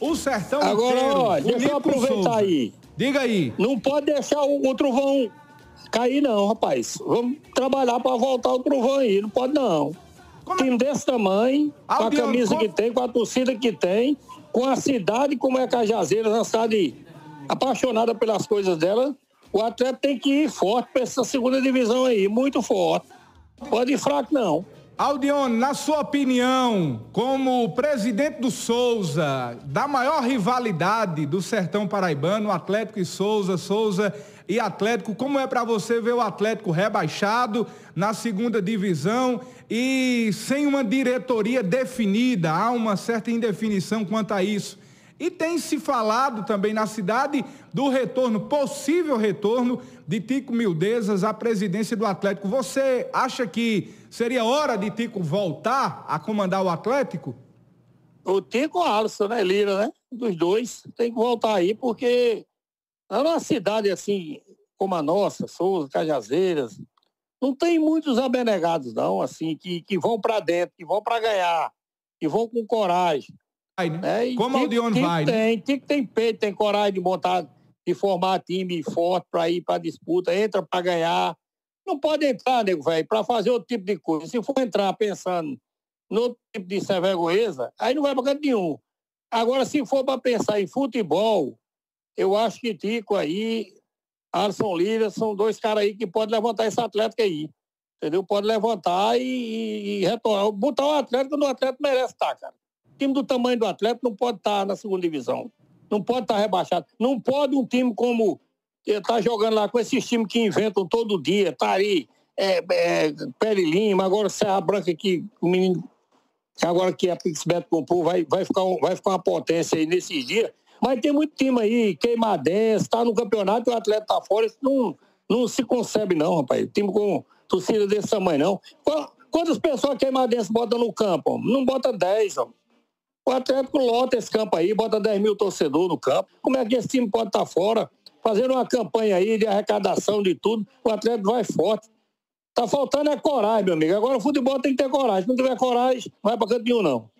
o sertão Agora, inteiro. olha, deixa eu com aproveitar Souza. aí. Diga aí. Não pode deixar o, o trovão cair, não, rapaz. Vamos trabalhar para voltar o trovão aí. Não pode, não. Como é- Time desse tamanho, com a camisa como- que tem, com a torcida que tem, com a cidade como é Cajazeiras, uma cidade apaixonada pelas coisas dela, o atleta tem que ir forte para essa segunda divisão aí, muito forte. Pode ir fraco, não. Aldione, na sua opinião, como presidente do Souza, da maior rivalidade do sertão paraibano, Atlético e Souza, Souza e Atlético, como é para você ver o Atlético rebaixado na segunda divisão e sem uma diretoria definida? Há uma certa indefinição quanto a isso. E tem se falado também na cidade do retorno, possível retorno de Tico Mildezas à presidência do Atlético. Você acha que seria hora de Tico voltar a comandar o Atlético? O Tico Alisson, né, Lira, né? Dos dois, tem que voltar aí, porque lá numa cidade assim como a nossa, Souza, Cajazeiras, não tem muitos abnegados, não, assim, que, que vão para dentro, que vão para ganhar, que vão com coragem. Vai, né? né? E Como o Tico vai, né? Tem, Tico tem peito, tem coragem de montar, de formar time forte para ir para disputa, entra para ganhar. Não pode entrar, nego, velho, para fazer outro tipo de coisa. Se for entrar pensando no outro tipo de sem vergonheza, aí não vai para canto nenhum. Agora, se for para pensar em futebol, eu acho que Tico aí, Alisson Lira, são dois caras aí que podem levantar esse Atlético aí. Entendeu? Pode levantar e, e, e retornar. Botar o Atlético quando o Atlético merece estar, cara. Time do tamanho do Atlético não pode estar na segunda divisão. Não pode estar rebaixado. Não pode um time como está jogando lá com esses times que inventam todo dia, tá aí, é, é, Peri Lima, agora Serra Branca que o menino agora que a Pixbet comprou vai, vai, ficar, um- vai ficar uma potência aí nesses dias. Mas tem muito time aí, Queimadense, tá no campeonato e o atleta tá fora. Isso não, não se concebe, não, rapaz. Time com torcida desse tamanho, não. Qua- Quantas pessoas Queimadense botam no campo? homem? Não bota 10, ó. O Atlético lota esse campo aí, bota 10 mil torcedores no campo. Como é que esse time pode estar fora? Fazendo uma campanha aí de arrecadação de tudo, o Atlético vai forte. Tá faltando é coragem, meu amigo. Agora o futebol tem que ter coragem. Se não tiver coragem, não vai pra canto nenhum, não.